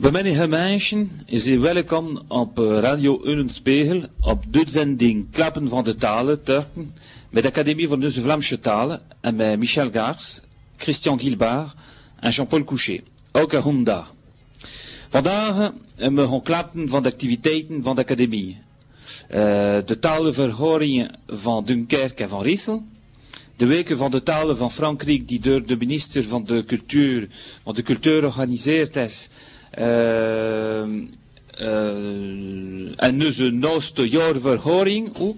Bemennige mensen, is u welkom op eh, Radio Ullenspiegel op de zending Klappen van de Talen, Turken, met de Academie van de Vlaamse Talen en met Michel Gaars, Christian Gilbard en Jean-Paul Couchet. Elke honda. Vandaag eh, we gaan klappen van de activiteiten van de Academie. Uh, de talenverhoringen van Dunkerque en van Riesel. De weken van de talen van Frankrijk, die door de minister van de Cultuur, van de Cultuur georganiseerd is. Uh, uh, en nu zijn nieuwste jaarverhoring ook.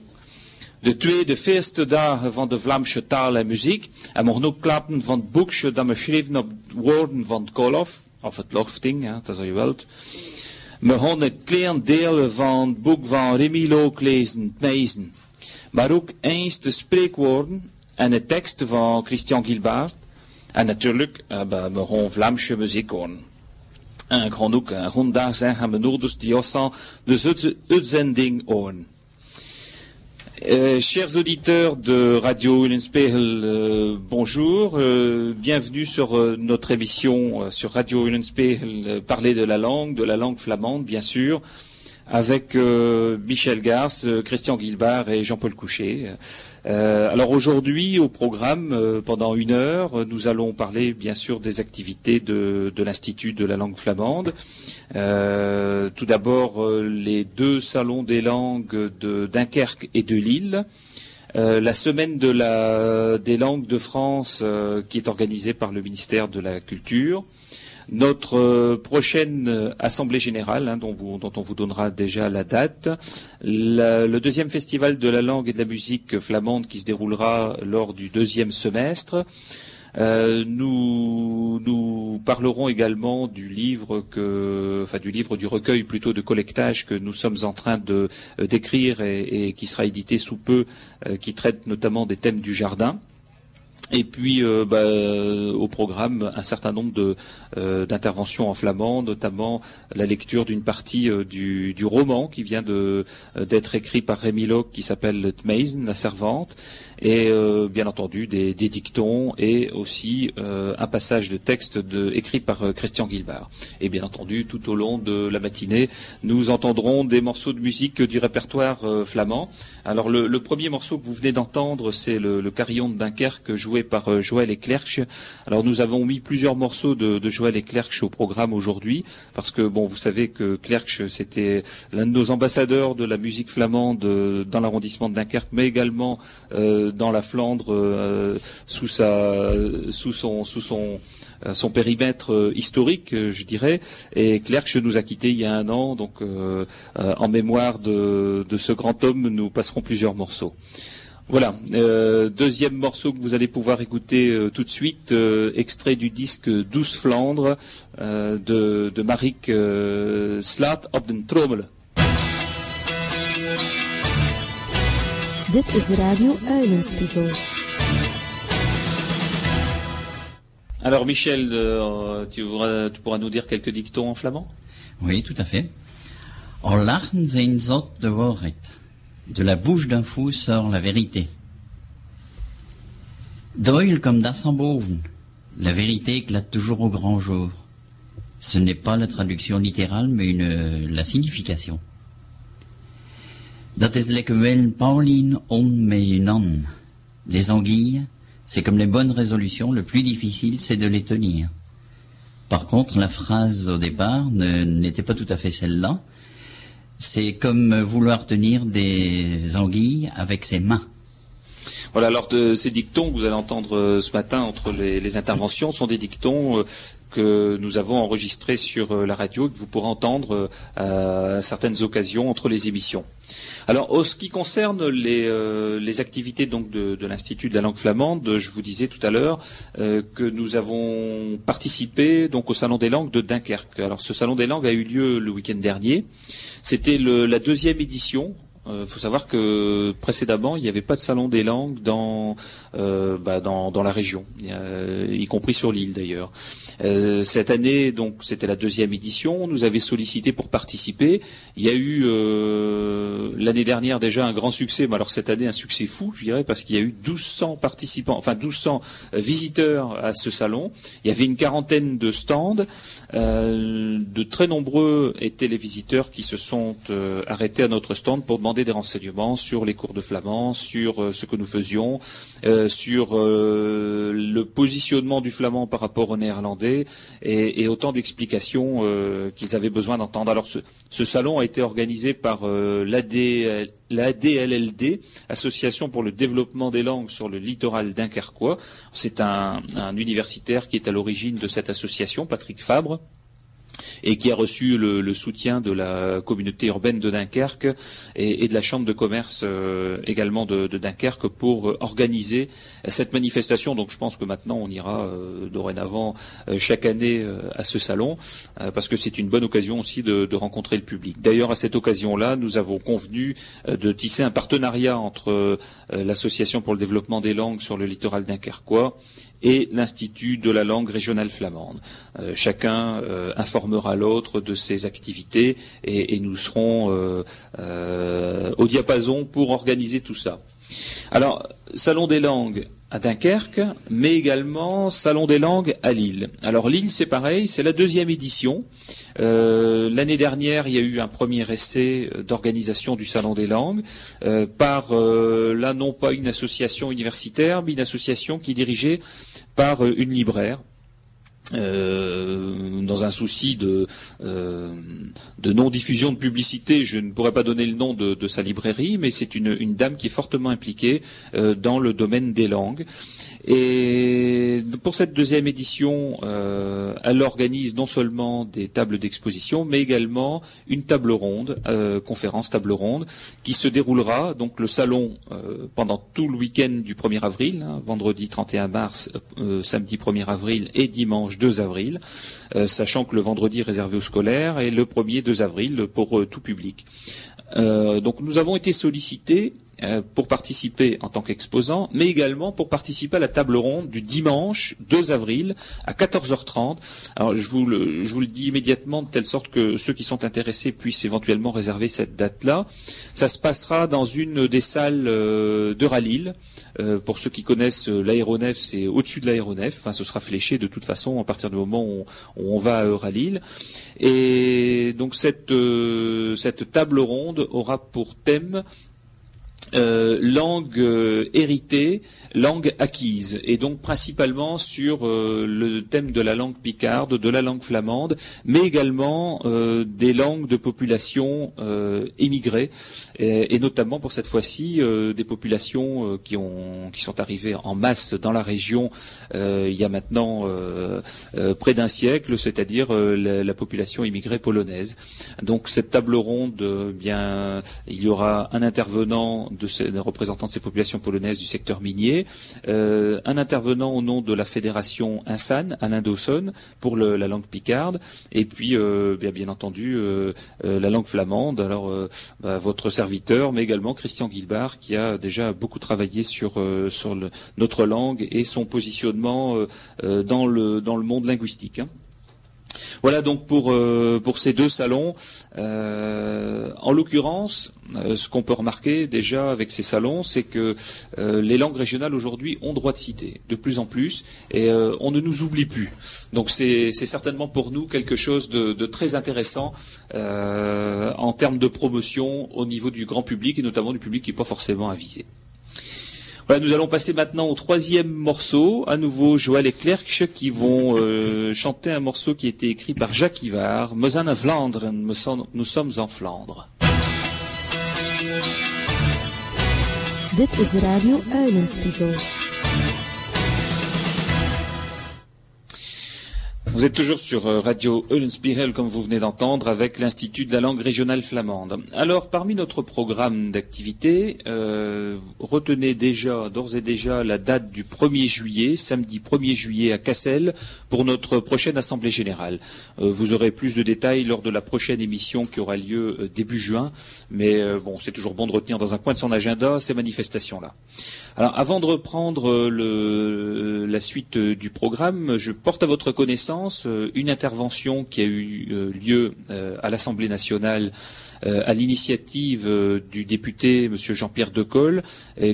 De tweede feeste dagen van de Vlaamse taal en muziek. En mogen ook klappen van het boekje dat we schreven op woorden van Kolof. Of het Lofting, ja, dat is je wilt. We gaan een klein deel van het boek van Remy Look lezen, het meisen. Maar ook eens de spreekwoorden en de teksten van Christian Gilbert. En natuurlijk, uh, we gaan Vlaamse muziek horen. En uh, gewoon daar zijn, gaan die horen. Euh, chers auditeurs de Radio Ullenspiegel, euh, bonjour. Euh, bienvenue sur euh, notre émission euh, sur Radio Ullenspiegel, parler de la langue, de la langue flamande, bien sûr, avec Michel Garce, Christian Guilbard et Jean-Paul Couchet. alors aujourd'hui, au programme, pendant une heure, nous allons parler, bien sûr, des activités de, l'Institut de la langue flamande. Euh, tout d'abord, euh, les deux salons des langues de Dunkerque et de Lille. Euh, la semaine des langues de France qui est organisée par le ministère de la Culture. Notre prochaine assemblée générale, hein, dont, on vous donnera déjà la date, le deuxième festival de la langue et de la musique flamande qui se déroulera lors du deuxième semestre, euh, nous, parlerons également du livre enfin du livre du recueil plutôt de collectage que nous sommes en train euh, d'écrire et, qui sera édité sous peu, euh, qui traite notamment des thèmes du jardin. Et puis euh, bah, au programme un certain nombre euh, d'interventions en flamand, notamment la lecture d'une partie euh, du, roman qui vient d'être écrit par Rémi Locke qui s'appelle Tmeisen, la servante, et bien entendu des, dictons et aussi un passage de texte écrit par Christian Guilbard. Et bien entendu, tout au long de la matinée, nous entendrons des morceaux de musique du répertoire flamand. Alors le, premier morceau que vous venez d'entendre, c'est le, carillon de Dunkerque joué par euh, Joël Eclerc. Alors nous avons mis plusieurs morceaux de, de Joël Eclerc au programme aujourd'hui, parce que bon, vous savez que Clerc c'était l'un de nos ambassadeurs de la musique flamande euh, dans l'arrondissement de Dunkerque, mais également euh, dans la Flandre euh, sous sa, sous son, sous son euh, son périmètre historique, je dirais. Et Clerc nous a quittés il y a un an, donc euh, en mémoire de, ce grand homme, nous passerons plusieurs morceaux. Voilà, euh, deuxième morceau que vous allez pouvoir écouter euh, tout de suite, euh, extrait du disque Douce Flandre euh, de, Marik euh, Slat op den Trommel. Dit is Radio Eulenspiegel. Alors Michel, euh, tu, pourras, tu, pourras, nous dire quelques dictons en flamand? Oui, tout à fait. En lachen zijn zot de. De la bouche d'un fou sort la vérité. Doyle comme d'Assemboven, la vérité éclate toujours au grand jour. Ce n'est pas la traduction littérale, mais une, la signification. Dat is Pauline on. Les anguilles, c'est comme les bonnes résolutions, le plus difficile, c'est de les tenir. Par contre, la phrase au départ n'était pas tout à fait celle-là, c'est comme vouloir tenir des anguilles avec ses mains. Voilà, alors ces dictons que vous allez entendre euh, ce matin entre les, interventions sont des dictons euh, que nous avons enregistrés sur euh, la radio et que vous pourrez entendre à certaines occasions entre les émissions. Alors, en ce qui concerne les, activités donc de, l'Institut de la langue flamande, je vous disais tout à l'heure que nous avons participé donc au Salon des langues de Dunkerque. Alors, ce Salon des langues a eu lieu le week-end dernier. C'était la deuxième édition. Il euh, faut savoir que précédemment, il n'y avait pas de salon des langues dans, euh, bah, dans, la région, y compris sur l'île d'ailleurs. Euh, cette année, donc, c'était la deuxième édition. On nous avait sollicité pour participer. Il y a eu euh, l'année dernière déjà un grand succès, mais alors cette année un succès fou, je dirais, parce qu'il y a eu 1200 participants, enfin 1200 visiteurs à ce salon. Il y avait une quarantaine de stands. de très nombreux étaient les visiteurs qui se sont arrêtés à notre stand pour demander des renseignements sur les cours de flamand, sur ce que nous faisions, sur le positionnement du flamand par rapport au néerlandais et, autant d'explications euh, qu'ils avaient besoin d'entendre. Alors ce, salon a été organisé par euh, l'ADLLD, Association pour le développement des langues sur le littoral dunkerquois. C'est un universitaire qui est à l'origine de cette association, Patrick Fabre et qui a reçu le, soutien de la communauté urbaine de Dunkerque et, de la chambre de commerce euh, également de, Dunkerque pour euh, organiser cette manifestation. Donc je pense que maintenant on ira euh, dorénavant chaque année à ce salon parce que c'est une bonne occasion aussi de, de rencontrer le public. D'ailleurs à cette occasion-là, nous avons convenu de tisser un partenariat entre l'association pour le développement des langues sur le littoral dunkerquois et l'Institut de la langue régionale flamande. Euh, chacun euh, informera l'autre de ses activités et, nous serons euh, au diapason pour organiser tout ça. Alors, Salon des langues à Dunkerque, mais également Salon des langues à Lille. Alors Lille, c'est pareil, c'est la deuxième édition. L'année dernière, il y a eu un premier essai d'organisation du Salon des langues par, là non pas une association universitaire, mais une association qui dirigeait par euh, une libraire. Euh, dans un souci de, euh, de non-diffusion de publicité, je ne pourrais pas donner le nom de, sa librairie, mais c'est une, dame qui est fortement impliquée dans le domaine des langues. Et pour cette deuxième édition, euh, elle organise non seulement des tables d'exposition, mais également une table ronde, euh, conférence table ronde, qui se déroulera donc le salon euh, pendant tout le week-end du 1er avril, hein, vendredi 31 mars, samedi 1er avril et dimanche 2 avril, sachant que le vendredi est réservé aux scolaires et le 1er 2 avril pour tout public. donc nous avons été sollicités euh, pour participer en tant qu'exposant, mais également pour participer à la table ronde du dimanche 2 avril à 14h30. Alors je vous, le, je vous le dis immédiatement de telle sorte que ceux qui sont intéressés puissent éventuellement réserver cette date-là. Ça se passera dans une des salles euh, de Ralil. Euh, pour ceux qui connaissent l'aéronef, c'est au-dessus de l'aéronef. Enfin, ce sera fléché de toute façon à partir du moment où on, va à Euralil. Et donc cette, cette table ronde aura pour thème euh, langue euh, héritée, langue acquise, et donc principalement sur euh, le thème de la langue picarde, de la langue flamande, mais également des langues de populations émigrées, et, notamment pour cette fois-ci des populations qui, ont, qui sont arrivées en masse dans la région il y a maintenant près d'un siècle, c'est-à-dire la, la, population immigrée polonaise. Donc cette table ronde, bien, il y aura un intervenant ces, représentants de ces populations polonaises du secteur minier, euh, un intervenant au nom de la fédération INSAN, Alain Dawson, pour la langue picarde, et puis euh, bien, entendu euh, la langue flamande. Alors bah, votre serviteur, mais également Christian Guilbard, qui a déjà beaucoup travaillé sur, notre langue et son positionnement dans, le, dans le monde linguistique. Hein. Voilà donc pour, euh, pour ces deux salons. Euh, en l'occurrence, euh, ce qu'on peut remarquer déjà avec ces salons, c'est que les langues régionales aujourd'hui ont droit de citer de plus en plus et on ne nous oublie plus. Donc c'est certainement pour nous quelque chose de très intéressant en termes de promotion au niveau du grand public et notamment du public qui n'est pas forcément avisé nous allons passer maintenant au troisième morceau. À nouveau, Joël et Clerc qui vont euh, chanter un morceau qui a été écrit par Jacques Ivard. Nous sommes en Flandre. Vous êtes toujours sur euh, Radio Eulenspiegel, comme vous venez d'entendre, avec l'Institut de la langue régionale flamande. Alors, parmi notre programme d'activité, euh, retenez déjà, d'ores et déjà, la date du 1er juillet, samedi 1er juillet à Cassel, pour notre prochaine Assemblée générale. Euh, vous aurez plus de détails lors de la prochaine émission qui aura lieu début juin, mais bon, c'est toujours bon de retenir dans un coin de son agenda ces manifestations-là. Avant de reprendre la suite du programme, je porte à votre connaissance séance une intervention qui a eu lieu à l'Assemblée nationale à l'initiative du député M. Jean-Pierre Decolle,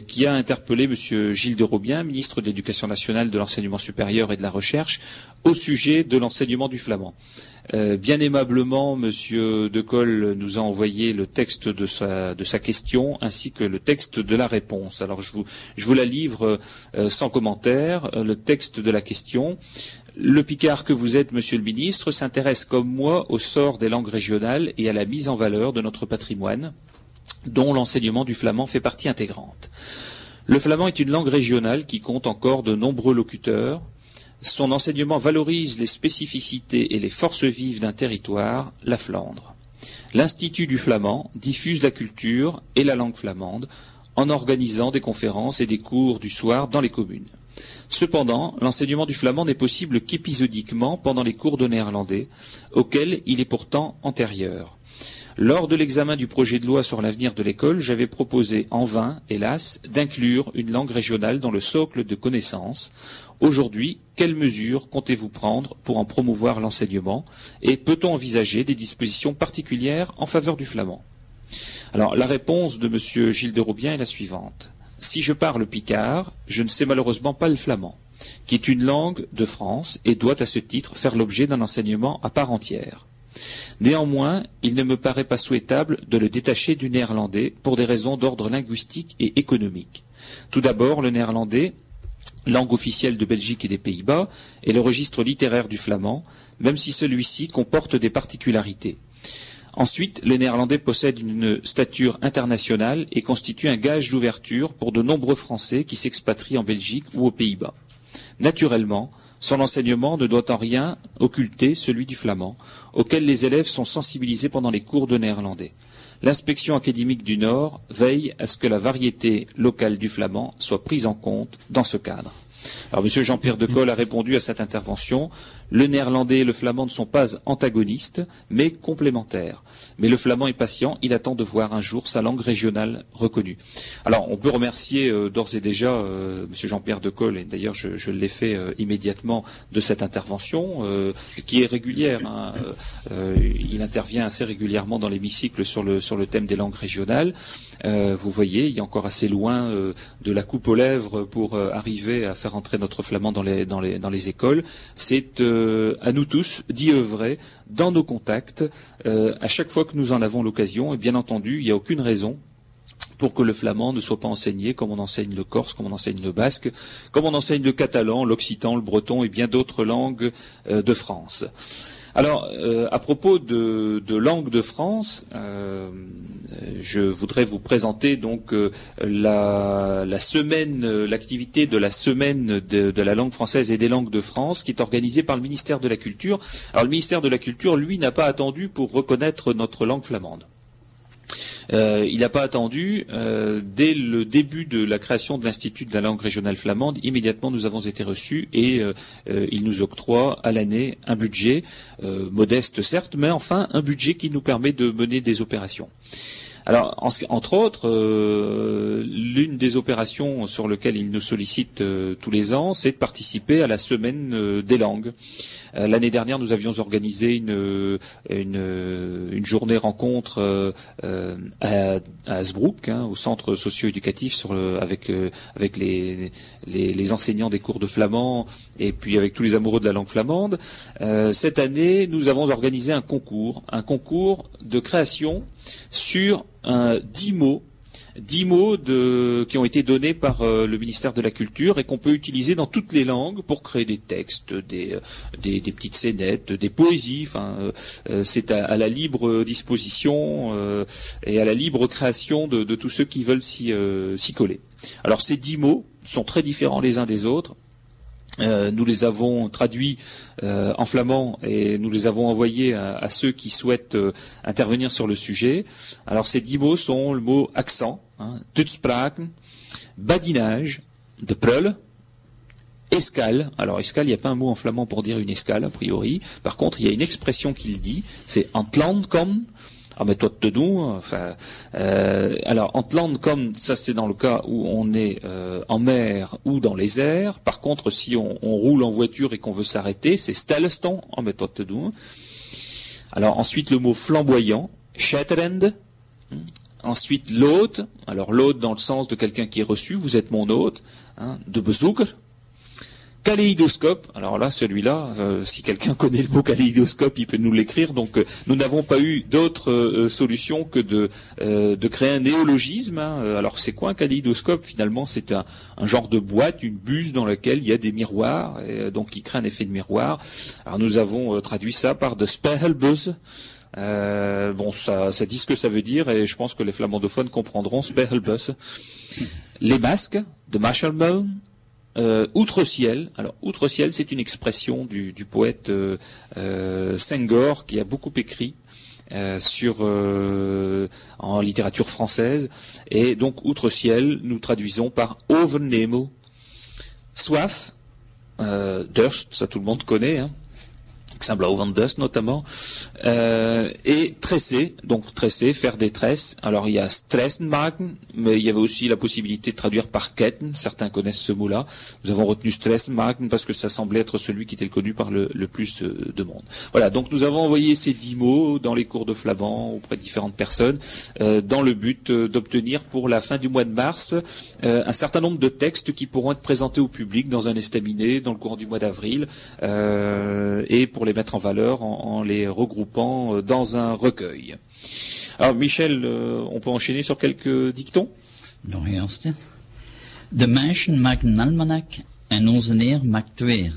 qui a interpellé M. Gilles de Robien, ministre de l'Éducation nationale, de l'enseignement supérieur et de la recherche, au sujet de l'enseignement du flamand. Euh, bien aimablement, Monsieur Decolle nous a envoyé le texte de sa, question ainsi que le texte de la réponse. Alors je vous, je vous la livre euh, sans commentaire. Euh, le texte de la question. Le Picard que vous êtes, Monsieur le Ministre, s'intéresse comme moi au sort des langues régionales et à la mise en valeur de notre patrimoine, dont l'enseignement du flamand fait partie intégrante. Le flamand est une langue régionale qui compte encore de nombreux locuteurs, son enseignement valorise les spécificités et les forces vives d'un territoire, la Flandre. L'Institut du flamand diffuse la culture et la langue flamande en organisant des conférences et des cours du soir dans les communes. Cependant, l'enseignement du flamand n'est possible qu'épisodiquement pendant les cours de néerlandais, auxquels il est pourtant antérieur. Lors de l'examen du projet de loi sur l'avenir de l'école, j'avais proposé en vain, hélas, d'inclure une langue régionale dans le socle de connaissances. Aujourd'hui, quelles mesures comptez-vous prendre pour en promouvoir l'enseignement et peut-on envisager des dispositions particulières en faveur du flamand? Alors, la réponse de M. Gilles de Roubien est la suivante. Si je parle picard, je ne sais malheureusement pas le flamand, qui est une langue de France et doit à ce titre faire l'objet d'un enseignement à part entière. Néanmoins, il ne me paraît pas souhaitable de le détacher du néerlandais pour des raisons d'ordre linguistique et économique. Tout d'abord, le néerlandais, langue officielle de Belgique et des Pays-Bas, est le registre littéraire du flamand, même si celui-ci comporte des particularités. Ensuite, le néerlandais possède une stature internationale et constitue un gage d'ouverture pour de nombreux Français qui s'expatrient en Belgique ou aux Pays-Bas. Naturellement, son enseignement ne doit en rien occulter celui du flamand, auquel les élèves sont sensibilisés pendant les cours de néerlandais. L'inspection académique du Nord veille à ce que la variété locale du flamand soit prise en compte dans ce cadre. Alors, M. Jean-Pierre Decolle a répondu à cette intervention. Le néerlandais et le flamand ne sont pas antagonistes, mais complémentaires. Mais le flamand est patient, il attend de voir un jour sa langue régionale reconnue. Alors, on peut remercier euh, d'ores et déjà euh, M. Jean-Pierre Decolle, et d'ailleurs je, l'ai fait euh, immédiatement de cette intervention, euh, qui est régulière. Hein. Il intervient assez régulièrement dans l'hémicycle sur le, sur le thème des langues régionales. Vous voyez, il est encore assez loin de la coupe aux lèvres pour arriver à faire entrer notre flamand dans les, dans les, écoles. C'est euh, à nous tous d'y œuvrer dans nos contacts euh, à chaque fois que nous en avons l'occasion. Et bien entendu, il n'y a aucune raison pour que le flamand ne soit pas enseigné comme on enseigne le corse, comme on enseigne le basque, comme on enseigne le catalan, l'occitan, le breton et bien d'autres langues euh, de France. Alors, euh, à propos de, langue de France, euh, je voudrais vous présenter donc euh, l'activité de la semaine de, la langue française et des langues de France, qui est organisée par le ministère de la Culture. Alors, le ministère de la Culture, lui, n'a pas attendu pour reconnaître notre langue flamande. Euh, il n'a pas attendu. Euh, dès le début de la création de l'Institut de la langue régionale flamande, immédiatement nous avons été reçus et euh, il nous octroie à l'année un budget, modeste certes, mais enfin un budget qui nous permet de mener des opérations. Alors, entre autres, euh, l'une des opérations sur lesquelles il nous sollicite euh, tous les ans, c'est de participer à la semaine euh, des langues. L'année dernière, nous avions organisé une, journée rencontre à, à hein, au centre socio-éducatif, avec, les, enseignants des cours de flamand et puis avec tous les amoureux de la langue flamande. cette année, nous avons organisé un concours, un concours de création sur dix mots dix mots qui ont été donnés par euh, le ministère de la Culture et qu'on peut utiliser dans toutes les langues pour créer des textes, des, euh, petites scénettes, des poésies. Euh, c'est à, la libre disposition et à la libre création de, de tous ceux qui veulent s'y coller. Alors ces dix mots sont très différents les uns des autres. Euh, nous les avons traduits euh, en flamand et nous les avons envoyés à, ceux qui souhaitent euh, intervenir sur le sujet. Alors ces dix mots sont le mot accent, hein, badinage, de prul, escale. Alors escale, il n'y a pas un mot en flamand pour dire une escale a priori. Par contre, il y a une expression qu'il dit, c'est antlandkom. Ah mais toi te doux, enfin euh, alors en land comme ça c'est dans le cas où on est euh, en mer ou dans les airs. Par contre si on, roule en voiture et qu'on veut s'arrêter, c'est stillstand. Ah mais toi te doux. Alors ensuite le mot flamboyant, shatterend. Ensuite l'hôte. Alors l'hôte dans le sens de quelqu'un qui est reçu, vous êtes mon hôte, hein, de bezoek. Kaléidoscope, alors là, celui-là, euh, si quelqu'un connaît le mot kaléidoscope, il peut nous l'écrire. Donc, euh, nous n'avons pas eu d'autre euh, solution que de, créer un néologisme. hein. Alors, c'est quoi un kaléidoscope? Finalement, c'est un, genre de boîte, une buse dans laquelle il y a des miroirs, et, donc qui crée un effet de miroir. Alors, nous avons traduit ça par de. Euh, bon, ça, dit ce que ça veut dire, et je pense que les flamandophones comprendront spiegelbus. Les masques, de Marshallbone, euh, outre-ciel. Alors, outre-ciel, c'est une expression du, poète euh, euh, Senghor qui a beaucoup écrit en littérature française. Et donc, outre-ciel, nous traduisons par Overnehmel. Soif, euh, Durst, ça tout le monde connaît. Hein. Xamblau Dust notamment, euh, et tresser, donc tresser, faire des tresses. Alors il y a Stressenmagen, mais il y avait aussi la possibilité de traduire par Ketten, certains connaissent ce mot-là. Nous avons retenu Stressenmagen parce que ça semblait être celui qui était le connu par le, plus euh, de monde. Voilà, donc nous avons envoyé ces dix mots dans les cours de flamand auprès de différentes personnes, euh, dans le but d'obtenir pour la fin du mois de mars un certain nombre de textes qui pourront être présentés au public dans un estaminet dans le courant du mois d'avril, et pour les mettre en valeur en, en les regroupant euh, dans un recueil. Alors Michel, euh, on peut enchaîner sur quelques dictons? De mensen maken een almanak en onze Heer maakt twee.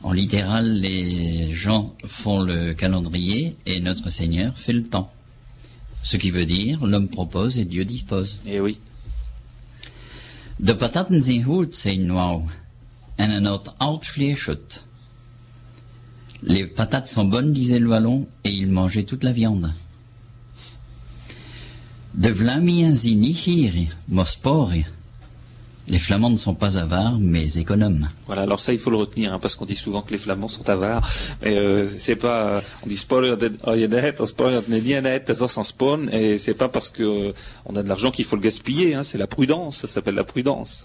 En littéral, les gens font le calendrier et notre Seigneur fait le temps. Ce qui veut dire, l'homme propose et Dieu dispose. Eh oui. De pataten zijn goed, zei Noël, en een oud oud vlees goed. Les patates sont bonnes, disait le ballon, et il mangeait toute la viande. De Vlamien zijn niet hier, maar sporen. Les Flamands ne sont pas avares, mais économes. Voilà, alors ça il faut le retenir, hein, parce qu'on dit souvent que les Flamands sont avares, mais euh, c'est pas, euh, on dit et c'est pas parce que euh, a de l'argent qu'il faut le gaspiller, hein, c'est la prudence, ça s'appelle la prudence.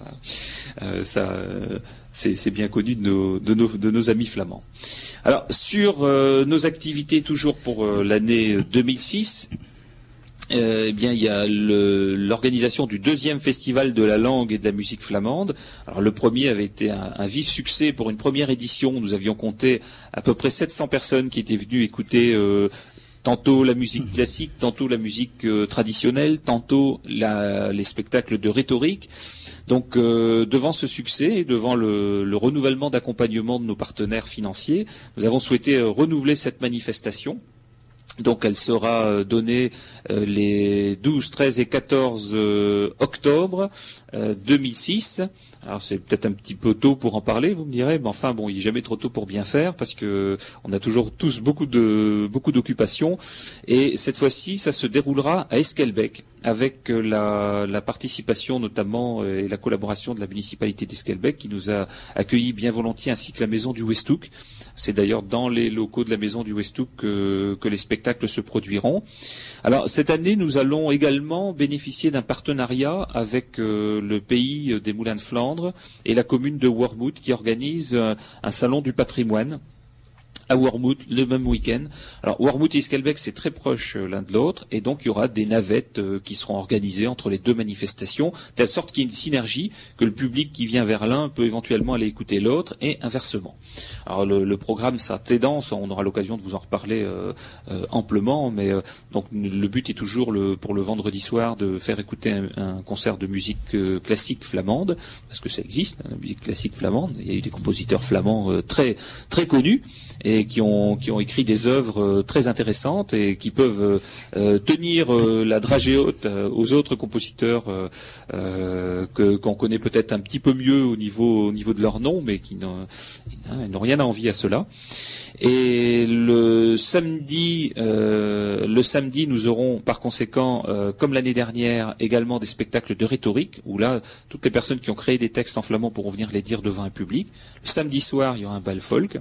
Euh, ça, euh, c'est bien connu de nos, amis flamands. Alors sur euh, nos activités toujours pour euh, l'année 2006. Euh, eh bien, il y a l'organisation du deuxième festival de la langue et de la musique flamande. Alors, le premier avait été un, vif succès pour une première édition. Nous avions compté à peu près 700 personnes qui étaient venues écouter euh, tantôt la musique classique, tantôt la musique traditionnelle, tantôt les spectacles de rhétorique. Donc, euh, devant ce succès et devant le, le renouvellement d'accompagnement de nos partenaires financiers, nous avons souhaité euh, renouveler cette manifestation. Donc elle sera euh, donnée les 12, 13 et 14 euh, octobre euh, 2006. Alors c'est peut-être un petit peu tôt pour en parler, vous me direz, mais enfin bon, il n'est jamais trop tôt pour bien faire parce que on a toujours tous beaucoup de beaucoup d'occupations et cette fois-ci ça se déroulera à Esquelbec avec euh, la, participation notamment euh, et la collaboration de la municipalité d'Esquelbec qui nous a accueillis bien volontiers ainsi que la maison du Westhoek. C'est d'ailleurs dans les locaux de la maison du Westhoek que, les spectacles se produiront. Alors cette année, nous allons également bénéficier d'un partenariat avec euh, le pays des Moulins de Flandre et la commune de Wormwood qui organise un salon du patrimoine à Wormwood le même week-end. Alors Wormwood et Esquelbec c'est très proche euh, l'un de l'autre et donc il y aura des navettes euh, qui seront organisées entre les deux manifestations, telle sorte qu'il y ait une synergie, que le public qui vient vers l'un peut éventuellement aller écouter l'autre et inversement. Alors le, le programme sera très dense, on aura l'occasion de vous en reparler euh, euh, amplement, mais euh, donc le but est toujours le, pour le vendredi soir de faire écouter un, un concert de musique euh, classique flamande, parce que ça existe, hein, la musique classique flamande. Il y a eu des compositeurs flamands très très connus et qui ont qui ont écrit des œuvres euh, très intéressantes et qui peuvent euh, euh, tenir la dragée haute aux autres compositeurs que qu'on connaît peut-être un petit peu mieux au niveau au niveau de leur nom, mais qui n'ont n'ont rien à envier à cela. Et le samedi, le samedi, nous aurons par conséquent, comme l'année dernière, également des spectacles de rhétorique, où là, toutes les personnes qui ont créé des textes en flamand pourront venir les dire devant un public. Le samedi soir, il y aura un bal folk.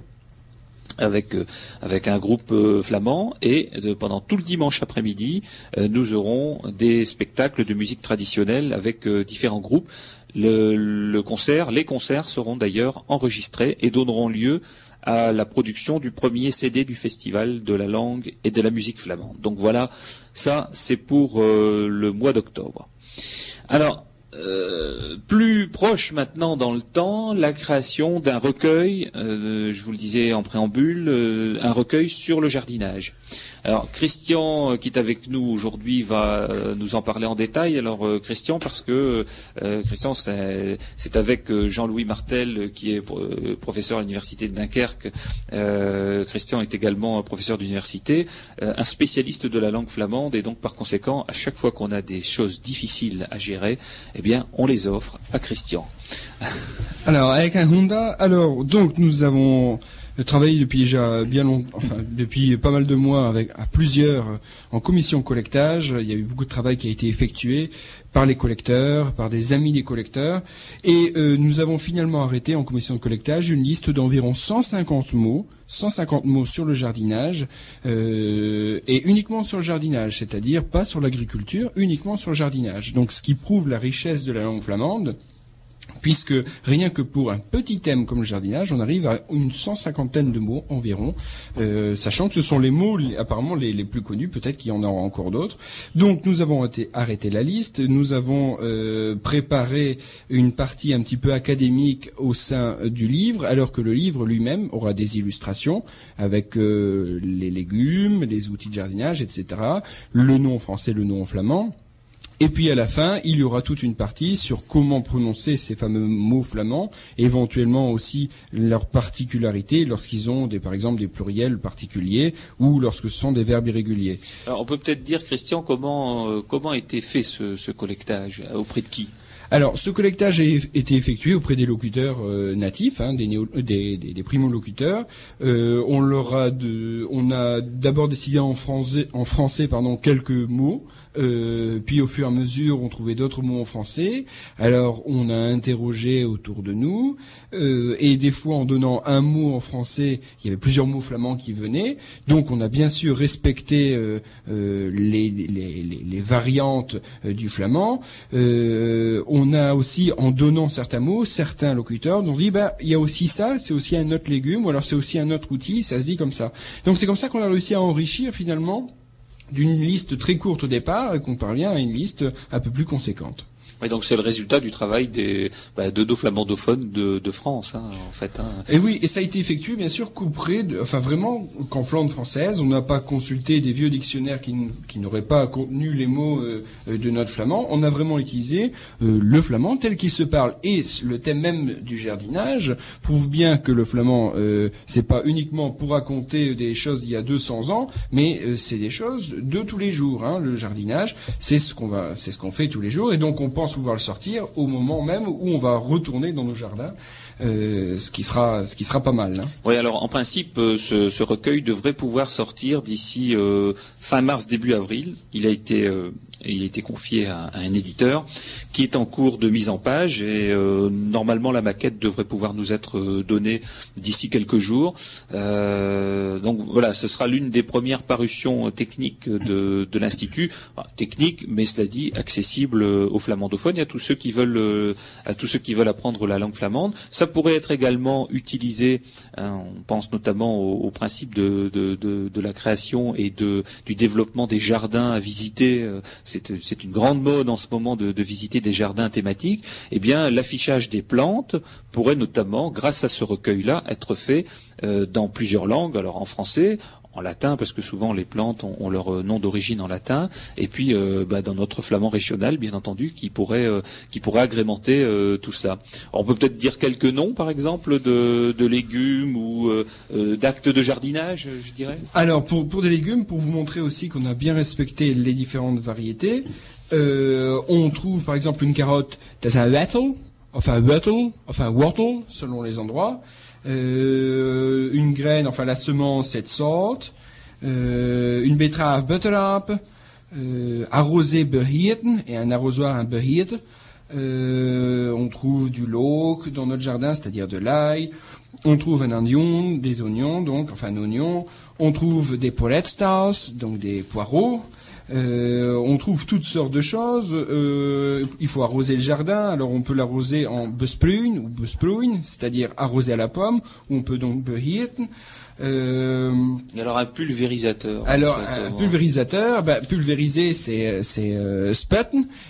Avec euh, avec un groupe euh, flamand. Et euh, pendant tout le dimanche après-midi nous aurons des spectacles de musique traditionnelle avec différents groupes. Le, concert les concerts seront d'ailleurs enregistrés et donneront lieu à la production du premier CD du festival de la langue et de la musique flamande. Donc voilà ça c'est pour le mois d'octobre. Alors plus proche maintenant dans le temps, la création d'un recueil, euh, je vous le disais en préambule, euh, un recueil sur le jardinage. Alors Christian, euh, qui est avec nous aujourd'hui, va euh, nous en parler en détail. Alors euh, Christian, parce que Christian, c'est avec Jean-Louis Martel, qui est professeur à l'université de Dunkerque. Christian est également professeur d'université, un spécialiste de la langue flamande, et donc par conséquent, à chaque fois qu'on a des choses difficiles à gérer, eh bien, on les offre à Christian. Alors avec un Honda, alors donc nous avons travaillé depuis déjà bien enfin depuis pas mal de mois avec à plusieurs euh, en commission collectage. Il y a eu beaucoup de travail qui a été effectué par les collecteurs, par des amis des collecteurs, et euh, nous avons finalement arrêté en commission de collectage une liste d'environ 150 mots, 150 mots sur le jardinage euh, et uniquement sur le jardinage, c'est-à-dire pas sur l'agriculture, uniquement sur le jardinage. Donc ce qui prouve la richesse de la langue flamande puisque rien que pour un petit thème comme le jardinage, on arrive à une cent cinquantaine de mots environ, euh, sachant que ce sont les mots apparemment les, plus connus, peut-être qu'il y en aura encore d'autres. Donc nous avons arrêté la liste, nous avons euh, préparé une partie un petit peu académique au sein du livre, alors que le livre lui-même aura des illustrations avec euh, les légumes, les outils de jardinage, etc. Le nom français, le nom flamand. Et puis à la fin, il y aura toute une partie sur comment prononcer ces fameux mots flamands, éventuellement aussi leurs particularités lorsqu'ils ont des, par exemple des pluriels particuliers ou lorsque ce sont des verbes irréguliers. Alors on peut peut-être dire, Christian, comment euh, comment a été fait ce, ce collectage auprès de qui? Alors, ce collectage a été effectué auprès des locuteurs euh, natifs, hein, des, des, des, primo-locuteurs. Euh, on leur a de, on a d'abord décidé en français, en français pardon, quelques mots. Euh, puis au fur et à mesure, on trouvait d'autres mots en français. Alors on a interrogé autour de nous, euh, et des fois en donnant un mot en français, il y avait plusieurs mots flamands qui venaient. Donc on a bien sûr respecté euh, les, les, les, variantes du flamand. on a aussi, en donnant certains mots, certains locuteurs ont dit, bah il y a aussi ça, c'est aussi un autre légume, ou alors c'est aussi un autre outil, ça se dit comme ça. Donc c'est comme ça qu'on a réussi à enrichir finalement d'une liste très courte au départ et qu'on parvient à une liste un peu plus conséquente. Donc c'est le résultat du travail bah, de dos flamandophones de, de France, hein, en fait. Hein. Et oui, et ça a été effectué bien sûr de, enfin vraiment qu'en Flandre française, on n'a pas consulté des vieux dictionnaires qui, qui n'auraient pas contenu les mots euh, de notre flamand. On a vraiment utilisé euh, le flamand tel qu'il se parle. Et le thème même du jardinage prouve bien que le flamand, euh, c'est pas uniquement pour raconter des choses il y a 200 ans, mais euh, c'est des choses de tous les jours. Hein. Le jardinage, c'est ce qu'on va, c'est ce qu'on fait tous les jours, et donc pouvoir le sortir au moment même où on va retourner dans nos jardins. Euh, ce qui sera ce qui sera pas mal. Hein. Oui, alors en principe, euh, ce, recueil devrait pouvoir sortir d'ici euh, fin mars début avril. Il a été il a été confié à, un éditeur qui est en cours de mise en page et euh, normalement la maquette devrait pouvoir nous être euh, donnée d'ici quelques jours. Euh, donc voilà, ce sera l'une des premières parutions techniques de, l'institut, technique, mais cela dit accessible aux flamandophones et à tous ceux qui veulent à tous ceux qui veulent apprendre la langue flamande. Ça pourrait être également utilisé. Hein, on pense notamment au, principe de, la création et de, du développement des jardins à visiter une grande mode en ce moment de, visiter des jardins thématiques, eh bien l'affichage des plantes pourrait notamment, grâce à ce recueil-là, être fait euh, dans plusieurs langues, alors en français, en latin parce que souvent les plantes ont, leur euh, nom d'origine en latin et puis euh, bah, dans notre flamand régional bien entendu qui pourrait qui pourrait agrémenter tout cela. on peut peut-être dire quelques noms par exemple de, légumes ou d'actes de jardinage je dirais. Alors pour pour des légumes pour vous montrer aussi qu'on a bien respecté les différentes variétés euh, on trouve par exemple une carotte dans un wattle, enfin wattle, enfin wattle selon les endroits. Euh, une graine, enfin la semence cette sorte. Euh, une betterave butterap, arrosé behirten et un arrosoir un behirt. on trouve du lauk dans notre jardin, c'est-à-dire de l'ail. on trouve un oignon, des oignons, donc, enfin un oignon. On trouve des poletstars, donc des poireaux. Euh, on trouve toutes sortes de choses. Euh, il faut arroser le jardin. Alors on peut l'arroser en besprune ou besprune, c'est-à-dire arroser à la pomme, ou on peut donc behirten. Euh, alors un pulvérisateur. Alors un pulvérisateur, bah, pulvériser c'est c'est euh,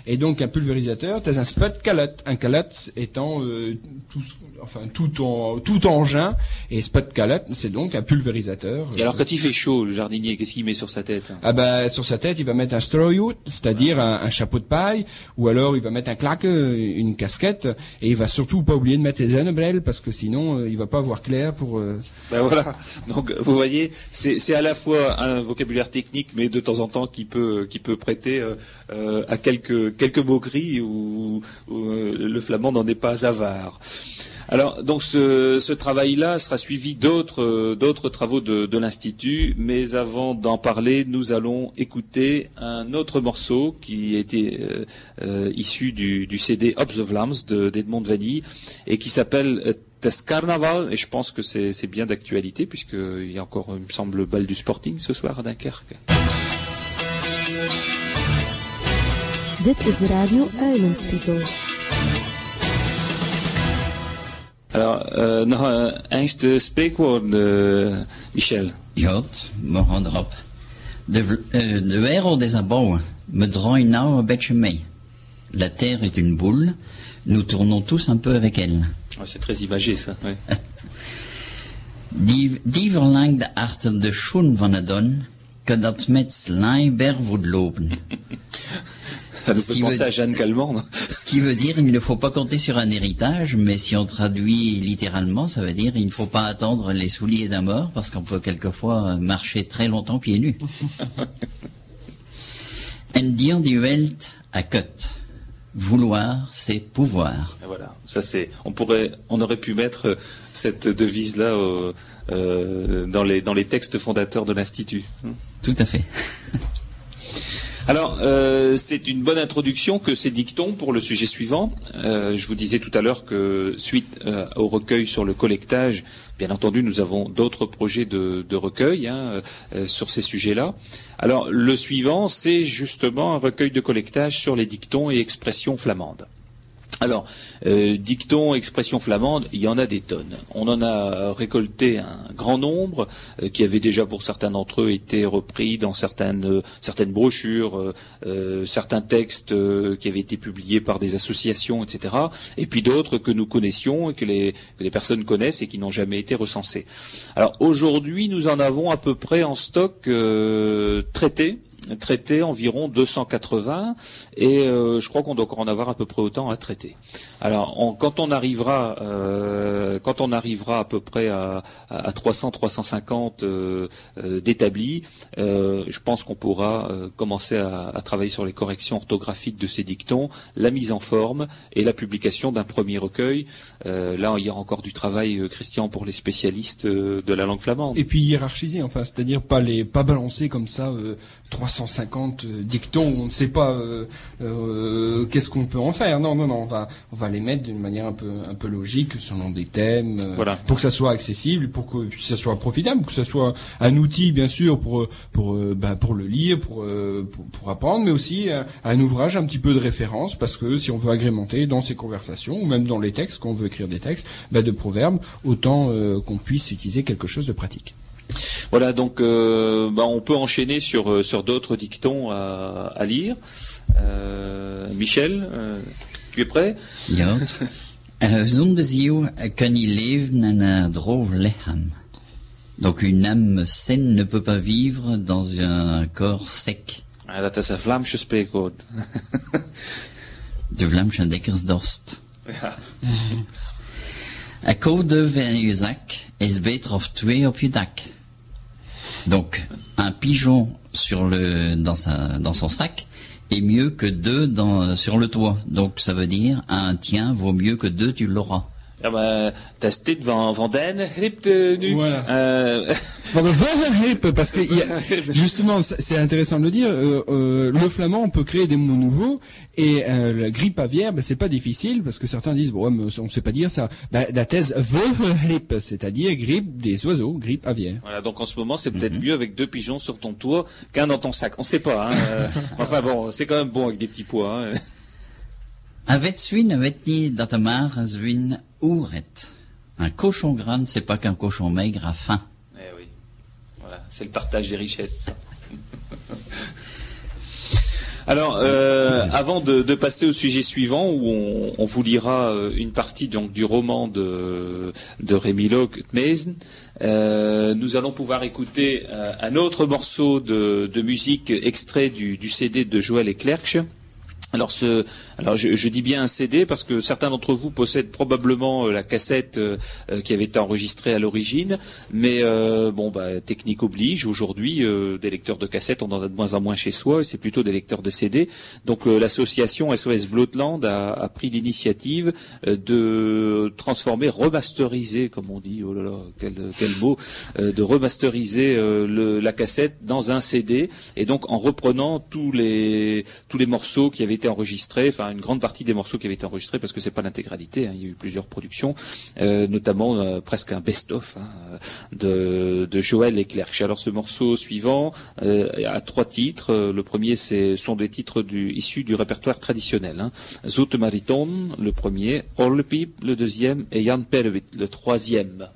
et donc un pulvérisateur, t'as un sput calotte, un calotte étant euh, tout enfin tout en tout engin et spot calotte c'est donc un pulvérisateur. Et alors quand il fait chaud, le jardinier, qu'est-ce qu'il met sur sa tête? Ah bah sur sa tête il va mettre un straw c'est-à-dire un, chapeau de paille, ou alors il va mettre un claque, une casquette, et il va surtout pas oublier de mettre ses ombrelles parce que sinon euh, il va pas voir clair pour. Ben voilà. Donc vous voyez, c'est à la fois un vocabulaire technique, mais de temps en temps qui peut qui peut prêter euh, euh, à quelques quelques moqueries où, où le flamand n'en est pas avare. Alors, donc ce, travail-là sera suivi d'autres d'autres travaux de, l'institut, mais avant d'en parler, nous allons écouter un autre morceau qui été euh, euh, issu du, CD Hobbs of Lambs d'Edmond Vanille et qui s'appelle Test Carnaval, et je pense que c'est bien d'actualité, puisqu'il y a encore, il me semble, le bal du Sporting ce soir à Dunkerque. Alors, uh, nog een engste spreekwoord, uh, Michel. Ja, we erop. De, uh, de wereld is een bouw. Me draai nou een beetje mee. La Terre est une boule. Nous tournons tous un peu avec elle. C'est très imagé, ça. Oui. die, die verlangt de achter de schoen van het don, que dat met ber voet lopen. Ça nous fait penser à Jeanne Calment. Ce qui veut dire il ne faut pas compter sur un héritage, mais si on traduit littéralement, ça veut dire il ne faut pas attendre les souliers d'un mort, parce qu'on peut quelquefois marcher très longtemps pieds nus. En dien die Welt a cut. Vouloir, c'est pouvoir. Voilà, ça c'est. On pourrait, on aurait pu mettre cette devise là euh, dans les dans les textes fondateurs de l'institut. Tout à fait. Alors, euh, c'est une bonne introduction que ces dictons pour le sujet suivant. Euh, je vous disais tout à l'heure que suite euh, au recueil sur le collectage, bien entendu, nous avons d'autres projets de, recueil hein, sur ces sujets-là. Alors, le suivant, c'est justement un recueil de collectage sur les dictons et expressions flamandes. Alors, euh, dictons, expressions flamandes, il y en a des tonnes. On en a récolté un grand nombre euh, qui avaient déjà pour certains d'entre eux été repris dans certaines, euh, brochures, certains textes qui avaient été publiés par des associations, etc. Et puis d'autres que nous connaissions et que les, personnes connaissent et qui n'ont jamais été recensés. Alors aujourd'hui, nous en avons à peu près en stock traités traité environ 280 et euh, je crois qu'on doit encore en avoir à peu près autant à traiter. Alors quand on arrivera euh, quand on arrivera à peu près à, 300 350 euh, d'établis, je pense qu'on pourra commencer à, à, travailler sur les corrections orthographiques de ces dictons, la mise en forme et la publication d'un premier recueil. là il y a encore du travail Christian pour les spécialistes de la langue flamande. Et puis hiérarchiser enfin, c'est-à-dire pas les pas balancer comme ça 300 150 euh, dictons où on ne sait pas euh, euh, qu'est-ce qu'on peut en faire. Non, non, non, on va, on va les mettre d'une manière un peu, un peu logique selon des thèmes, voilà. pour que ça soit accessible, pour que ça soit profitable, que ça soit un outil bien sûr pour, pour, bah, pour le lire, pour, pour, pour, apprendre, mais aussi un, ouvrage un petit peu de référence parce que si on veut agrémenter dans ces conversations ou même dans les textes, quand on veut écrire des textes, bah de proverbes, autant qu'on puisse utiliser quelque chose de pratique. Voilà, donc euh, bah, on peut enchaîner sur, euh, sur d'autres dictons à, à lire. Euh, Michel, euh, tu es prêt? Ja. Zonder ziel kan niet leven en een droog lichaam. Donc une âme saine ne peut pas vivre dans un corps sec. Ah, dat is een Vlaamse spreekwoord. De Vlaamse dekkersdorst. Ja. Een koude in je zak is beter of twee op je dak. Donc, un pigeon sur le, dans, sa, dans son sac est mieux que deux dans, sur le toit. Donc, ça veut dire, un tien vaut mieux que deux, tu l'auras. Ja, maar dat is dit van, van den grip uh, nu. Voilà. Euh, Van de parce que y a- justement, c'est intéressant de le dire. euh, euh, le flamand, on peut créer des mots nouveaux et euh, la grippe aviaire, ben, c'est pas difficile parce que certains disent bon, ouais, on sait pas dire ça. Ben, la thèse Vogelhip, c'est-à-dire grippe des oiseaux, grippe aviaire. voilà, donc en ce moment, c'est peut-être mieux avec deux pigeons sur ton toit qu'un dans ton sac. On sait pas. Hein, euh, enfin bon, c'est quand même bon avec des petits pois. Hein. Avec swin, avec ni datamar, zwin, ouret. Un cochon gras, c'est pas qu'un cochon maigre à faim. Eh oui. Voilà, c'est le partage des richesses. Alors, euh, avant de, de passer au sujet suivant, où on, on vous lira euh, une partie donc du roman de, de Rémi Locke, euh, nous allons pouvoir écouter euh, un autre morceau de, de musique extrait du, du CD de Joël Eclerc. Alors, ce, je, dis bien un CD parce que certains d'entre vous possèdent probablement euh, la cassette euh, euh, qui avait été enregistrée à l'origine, mais bon, bah, technique oblige. Aujourd'hui, des lecteurs de cassettes, on en a de moins en moins chez soi, et c'est plutôt des lecteurs de CD. Donc, l'association SOS Blotland a, pris l'initiative de transformer, remasteriser, comme on dit, oh là là, quel, quel mot, de remasteriser le- la cassette dans un CD, et donc en reprenant tous les tous les morceaux qui avaient été enregistrés, enfin une grande partie des morceaux qui avaient été enregistrés, parce que c'est pas l'intégralité, hein, il y a eu plusieurs productions, euh, notamment euh, presque un best-of hein, de, de Joël Leclerc. Alors ce morceau suivant euh, a trois titres. Le premier, c'est sont des titres du, issus du répertoire traditionnel. Hein. Zoete Mariton, le premier, Orlepip, le deuxième, et Jan Perwit, le troisième.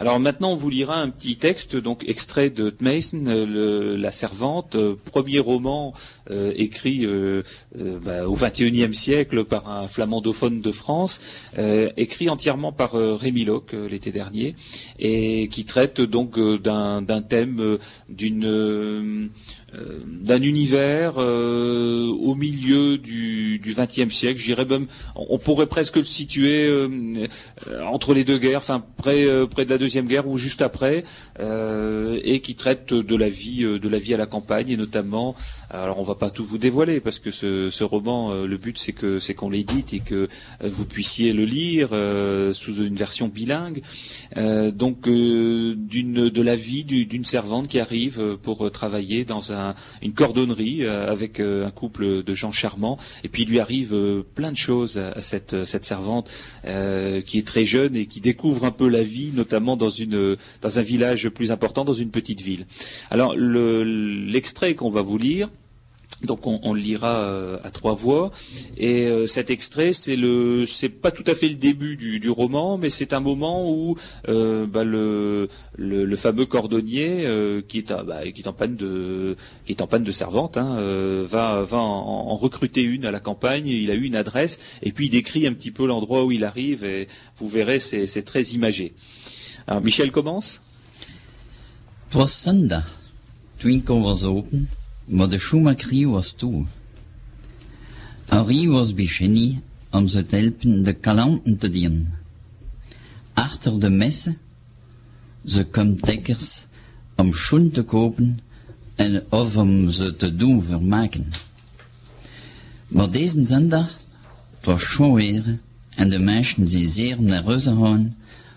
Alors maintenant, on vous lira un petit texte, donc extrait de Mason, euh, le- La Servante, euh, premier roman euh, écrit euh, euh, bah, au XXIe siècle par un flamandophone de France, écrit entièrement par Rémi Locke l'été dernier, et qui traite donc d'un thème, d'une d'un univers euh, au milieu du XXe siècle. J'irais même, on pourrait presque le situer euh, euh, entre les deux guerres, enfin près euh, près de la deuxième guerre ou juste après, euh, et qui traite de la vie euh, de la vie à la campagne et notamment. Alors on va pas tout vous dévoiler parce que ce, ce roman, euh, le but c'est que c'est qu'on l'édite et que euh, vous puissiez le lire euh, sous une version bilingue. Euh, donc euh, d'une de la vie du- d'une servante qui arrive euh, pour euh, travailler dans un, une cordonnerie euh, avec euh, un couple de gens charmants et puis il lui arrive euh, plein de choses à, cette cette servante qui est très jeune et qui découvre un peu la vie notamment dans une dans un village plus important dans une petite ville. Alors le l'extrait qu'on va vous lire donc on, le lira euh, à trois voix et euh, cet extrait c'est le c'est pas tout à fait le début du, roman mais c'est un moment où euh, bah, le, fameux cordonnier qui est en panne de servante hein, va en, recruter une à la campagne il a eu une adresse et puis il décrit un petit peu l'endroit où il arrive et vous verrez c'est très imagé. Alors Michel commence? Maar de schoenmakerie was toe. Henri was bij om ze te helpen de kalanten te dienen. Achter de messen, ze komt dekkers om schoen te kopen en of om ze te doen vermaken. Maar deze zondag, het was schoon weer en de meisjes zijn zeer nerveus gaan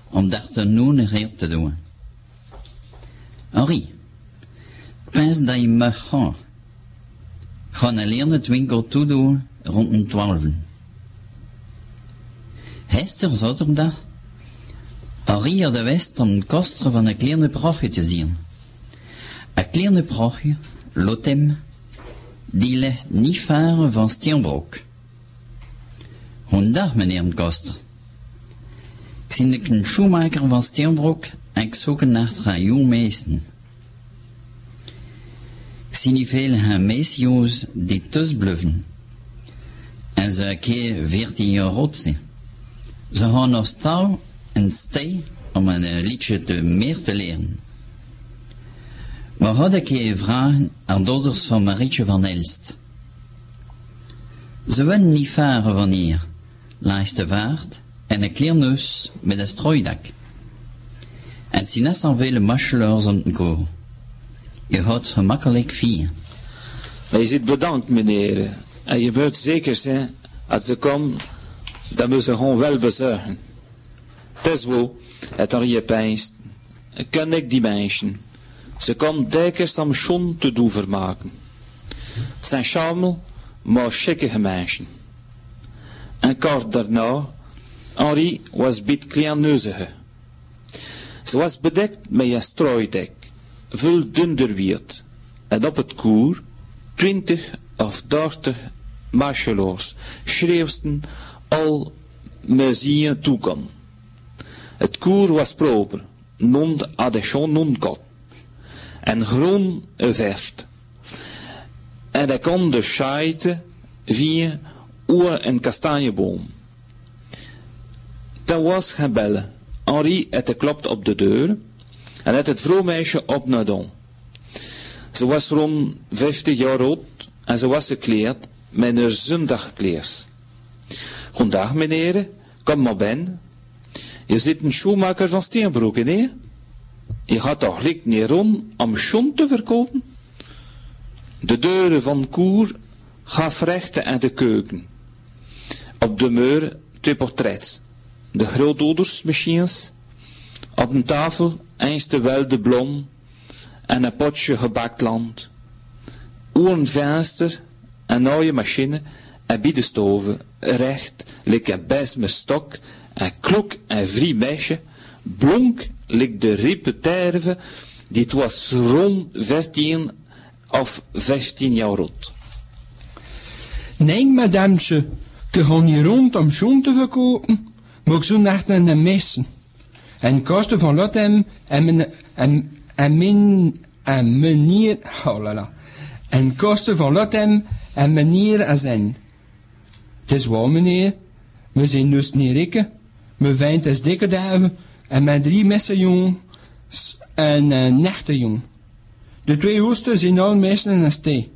om daar te noen reer te doen. Henri, pens dat je me gaat. Ga alleen het winkel toedoen rond een twaalfen. Hester zaterdag, had de west om de kosten van een kleine prachtje te zien. Een kleine prachtje, Lotem, die ligt niet ver van Steenbroek. Goedendag, meneer de koster. Ik zie een schoenmaker van Steenbroek en ik zoek naar een jong meisje. Gaan meisjes die thuis blijven. En ze keer 14 jaar oud zijn. Ze gaan naar stal en stij om een liedje te meer te leren. We hadden keer vragen aan dochters van Marietje van Elst. Ze willen niet varen van hier, langs de vaart en een klein neus met een strooidak. En zijn net zoveel machelaars om te komen. Je hoort gemakkelijk vier. Je zit bedankt, meneer. En je moet zeker zijn, als ze komen, dan moeten ze gewoon wel bezorgen. Wel, het er je pijnst. Ken ik die mensen. Ze komen dikwijls om schon te doen vermaken. Zijn schamel, maar schikkige mensen. En kort daarna, Henri was bit kleerneuzige. Ze was bedekt met een strooidek, veel dunderwierd. En op het koer, twintig of dertig marcheloos, schreeuwsten al mezien toekom. Het koer was proper, non adechon non kot. En groen veft. En hij kon de scheite via oer en kastanjeboom. Dat was gebellen. Henri had geklopt op de deur en het vrouwmeisje op naar don. Ze was rond 50 jaar oud en ze was gekleed met een zondagkleers. Goedendag meneer, kom maar binnen. Je zit een schoenmaker van Steenbroek, nee? Je gaat toch licht niet rond om schoen te verkopen? De deuren van koer gaf rechten aan de keuken. Op de muur twee portrets. De grootouders Op een tafel eens de blom en een potje gebakt land. Oer een venster, een nieuwe machine en bij de stoven, recht, lik een best stok, en klok en vrie mesje, blonk lik de repeterve, die het was rond 14 of 15 jaar oud. Nee, madametje, te gaan hier rond om schoen te verkopen, maar ik zo naar de messen. En kosten van Lotem en men, en, en min, en meneer, oh la. En kosten van Lotem en meneer Azen. Het is waar, meneer. We zijn dus niet rikken. We vindt het dikke duiven en mijn drie messen jong en een nechte jong. De twee hoesten zijn al messen en stee.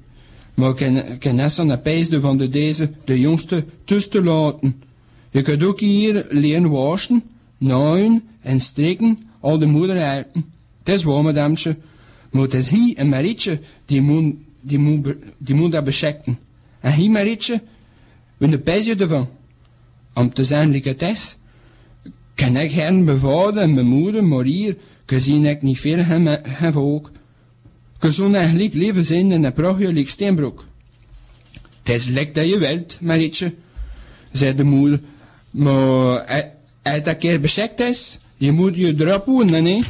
Maar ken, ken Essen de pijsde van de deze, de jongste, tussen te laten. Je kunt ook hier leren waschen, naaien en strikken, al de moeder helpen. Het is waar, madamtje. Maar het is hij en Marietje die moet, die moet, die moet dat beschekken. En hij, Marietje, de pijsje ervan. Om te zijn like het kan ik hen bevaden en mijn moeder, maar hier, gezien ik niet veel hem, hem ook. Gezond eigenlijk leven zijn in een prachtje lik Steenbroek. Het is lek dat je wilt, Marietje, zei de moeder. Maar als dat keer beschikt is, je moet je erop wonen?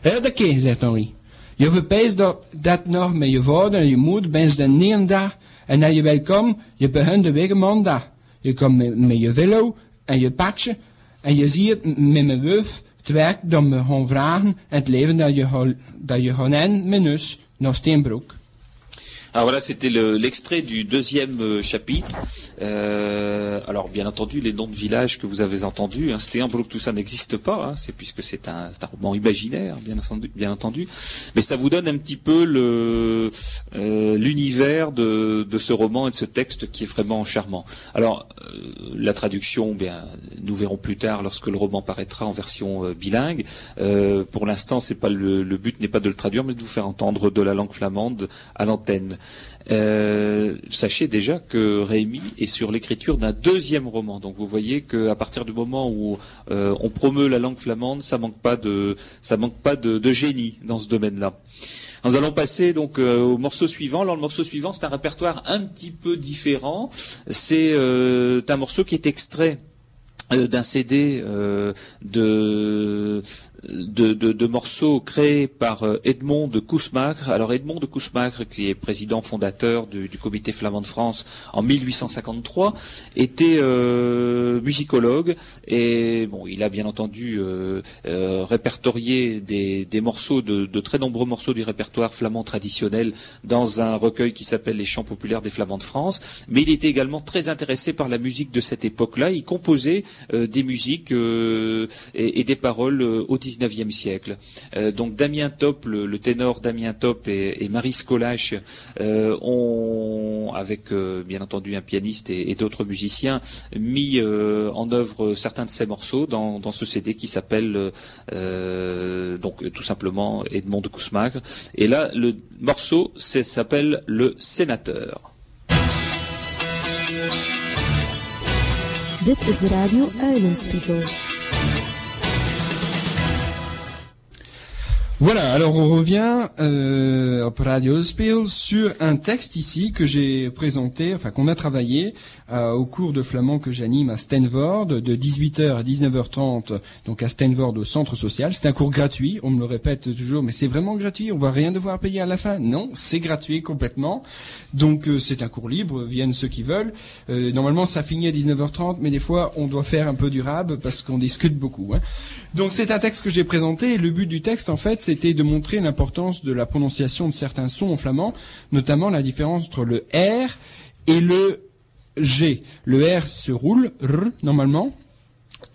Heel de keer, zegt Henri. Je verpijst dat, dat nog met je vader en je moeder bent de negen dag. En als je wil komen, je begint de week maandag. Je komt met, met je velo en je patje. En je ziet met mijn wuf het werk dat we gaan vragen en het leven dat je, dat je met ons naar Steenbroek. Alors voilà, c'était l'extrait du deuxième euh, chapitre. Euh, alors bien entendu, les noms de villages que vous avez entendus, hein, Steenbroek, tout ça n'existe pas, hein, c'est puisque c'est un, roman imaginaire, bien entendu. Mais ça vous donne un petit peu euh, l'univers de, ce roman et de ce texte qui est vraiment charmant. Alors la traduction, bien, nous verrons plus tard lorsque le roman paraîtra en version bilingue. Pour l'instant, c'est pas le but n'est pas de le traduire, mais de vous faire entendre de la langue flamande à l'antenne. Euh, sachez déjà que Rémi est sur l'écriture d'un deuxième roman. Donc vous voyez qu'à partir du moment où euh, on promeut la langue flamande, ça manque pas de, ça manque pas de, génie dans ce domaine-là. Nous allons passer donc euh, au morceau suivant. Le morceau suivant, c'est un répertoire un petit peu différent. C'est un morceau qui est extrait d'un CD de de, morceaux créés par euh, Edmond de Kousmagre. Alors Edmond de Kousmagre, qui est président fondateur du, comité flamand de France en 1853, était euh, musicologue et bon, il a bien entendu euh, répertorié des, morceaux de, très nombreux morceaux du répertoire flamand traditionnel dans un recueil qui s'appelle Les chants populaires des flamands de France. Mais il était également très intéressé par la musique de cette époque-là. Il composait des musiques et, et, des paroles 19e siècle. Euh, donc Damien Top, le, ténor Damien Top et, Marie Scolache euh, ont, avec euh, bien entendu un pianiste et, d'autres musiciens, mis en œuvre certains de ces morceaux dans, ce CD qui s'appelle donc tout simplement Edmond de Kousmagre. Et là, le morceau s'appelle Le Sénateur. Voilà, alors on revient euh, Radio Spiel sur un texte ici que j'ai présenté, enfin qu'on a travaillé euh, au cours de flamand que j'anime à Stanford de 18h à 19h30, donc à Stanford au centre social. C'est un cours gratuit, on me le répète toujours, mais c'est vraiment gratuit, on va rien devoir payer à la fin. Non, c'est gratuit complètement. Donc euh, c'est un cours libre, viennent ceux qui veulent. Euh, normalement ça finit à 19h30, mais des fois on doit faire un peu du rab parce qu'on discute beaucoup. Hein. Donc c'est un texte que j'ai présenté le but du texte en fait c'était de montrer l'importance de la prononciation de certains sons en flamand, notamment la différence entre le R et le G. Le R se roule, R normalement,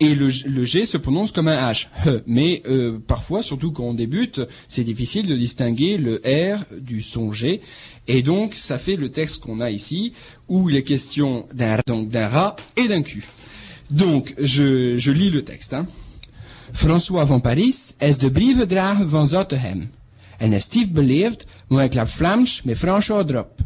et le, G se prononce comme un H. Mais euh, parfois, surtout quand on débute, c'est difficile de distinguer le R du son G. Et donc, ça fait le texte qu'on a ici, où il est question d'un d'un Ra et d'un Q. Donc, je, je lis le texte. Hein. François van Paris is de brievendrager van Zottegem. En is stief beleefd, maar hij klapt Vlaams met François erop.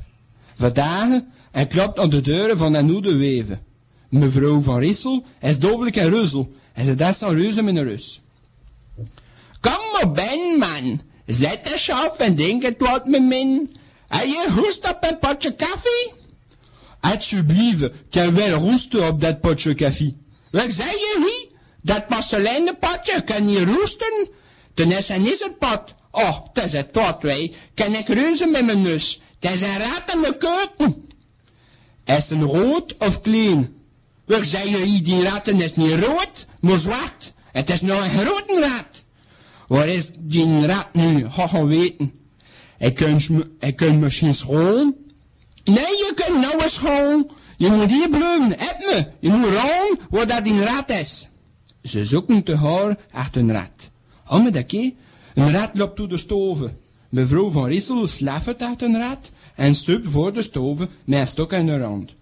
Vandaag, hij klopt aan de deuren van een oude weven. Mevrouw van Rissel is dodelijk en ruzzel, en ze dat zal reuzen met een rus. Kom maar ben, man. Zet de schaf en denk het wat me min. En je hoest op een potje koffie? Alsjeblieft, kan wel roesten op dat potje koffie. Wat zei je, wie? Dat potje kan je roesten? Dan is een pot. Oh, dat is het tot, wij. Kan ik reuzen met mijn neus? Dat is een rat in de keuken. Is een rood of klein? Ik zei je, die ratten is niet rood, maar zwart. Het is nog een grote rat. Waar is die rat nu? Gaan weten. Ik kan, ik kan misschien schoon. Nee, je kunt nou eens schoon. Je moet hier blijven, heb me. Je moet rond waar dat die rat is. Ze zoeken te haar achter een rat. Hou me dat Een rat loopt door de stoven. Mevrouw van Rissel slaffert achter een rat en stupt voor de stoven met een stok in de rand.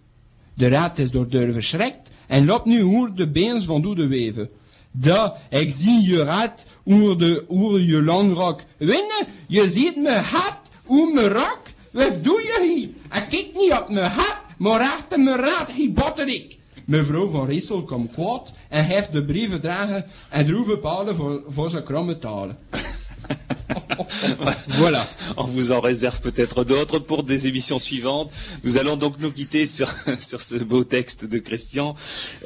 De rat is door de verschrikt en loopt nu oer de beens van door de weven. Da, ik zie je rat oer, de, oer je langrok. Winnen, je ziet me hat oer mijn rok. Wat doe je hier? Ik kijk niet op mijn hat, maar achter mijn rat, hier botterik. Mevrouw van Rissel komt kwaad en heeft de brieven dragen en droeve palen voor, voor zijn kromme. voilà. On vous en réserve peut-être d'autres pour des émissions suivantes. Nous allons donc nous quitter sur, sur ce beau texte de Christian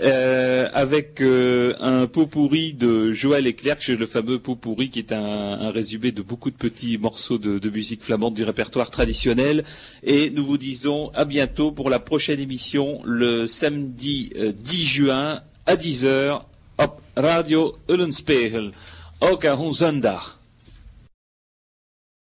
euh, avec euh, un pot pourri de Joël Eclerc, le fameux pot pourri qui est un, un, résumé de beaucoup de petits morceaux de, de, musique flamande du répertoire traditionnel. Et nous vous disons à bientôt pour la prochaine émission le samedi 10 euh, juin à 10h. Op Radio Ullenspegel. Ook à zondag.